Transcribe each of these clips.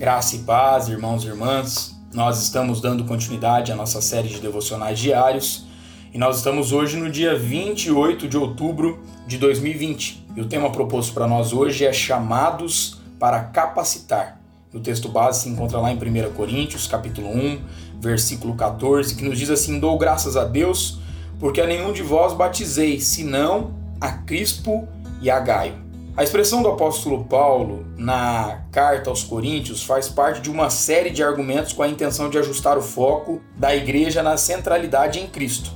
Graça e paz, irmãos e irmãs. Nós estamos dando continuidade à nossa série de devocionais diários e nós estamos hoje no dia 28 de outubro de 2020. E o tema proposto para nós hoje é chamados para capacitar. O texto base se encontra lá em 1 Coríntios, capítulo 1, versículo 14, que nos diz assim: "Dou graças a Deus, porque a nenhum de vós batizei, senão a Crispo e a Gaio." A expressão do apóstolo Paulo na carta aos Coríntios faz parte de uma série de argumentos com a intenção de ajustar o foco da igreja na centralidade em Cristo.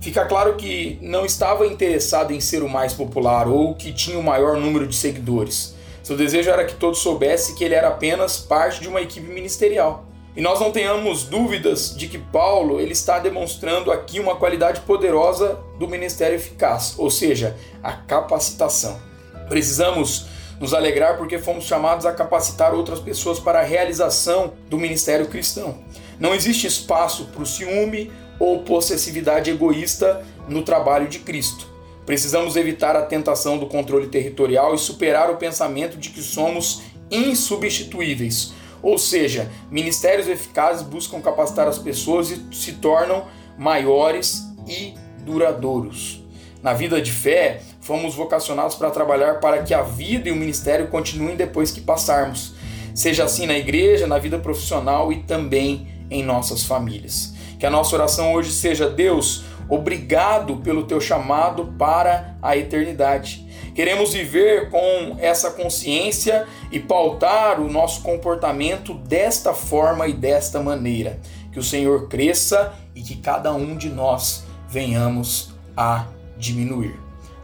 Fica claro que não estava interessado em ser o mais popular ou que tinha o maior número de seguidores. Seu desejo era que todos soubessem que ele era apenas parte de uma equipe ministerial. E nós não tenhamos dúvidas de que Paulo ele está demonstrando aqui uma qualidade poderosa do ministério eficaz, ou seja, a capacitação. Precisamos nos alegrar porque fomos chamados a capacitar outras pessoas para a realização do ministério cristão. Não existe espaço para o ciúme ou possessividade egoísta no trabalho de Cristo. Precisamos evitar a tentação do controle territorial e superar o pensamento de que somos insubstituíveis. Ou seja, ministérios eficazes buscam capacitar as pessoas e se tornam maiores e duradouros. Na vida de fé, fomos vocacionados para trabalhar para que a vida e o ministério continuem depois que passarmos. Seja assim na igreja, na vida profissional e também em nossas famílias. Que a nossa oração hoje seja: Deus, obrigado pelo teu chamado para a eternidade. Queremos viver com essa consciência e pautar o nosso comportamento desta forma e desta maneira. Que o Senhor cresça e que cada um de nós venhamos a diminuir.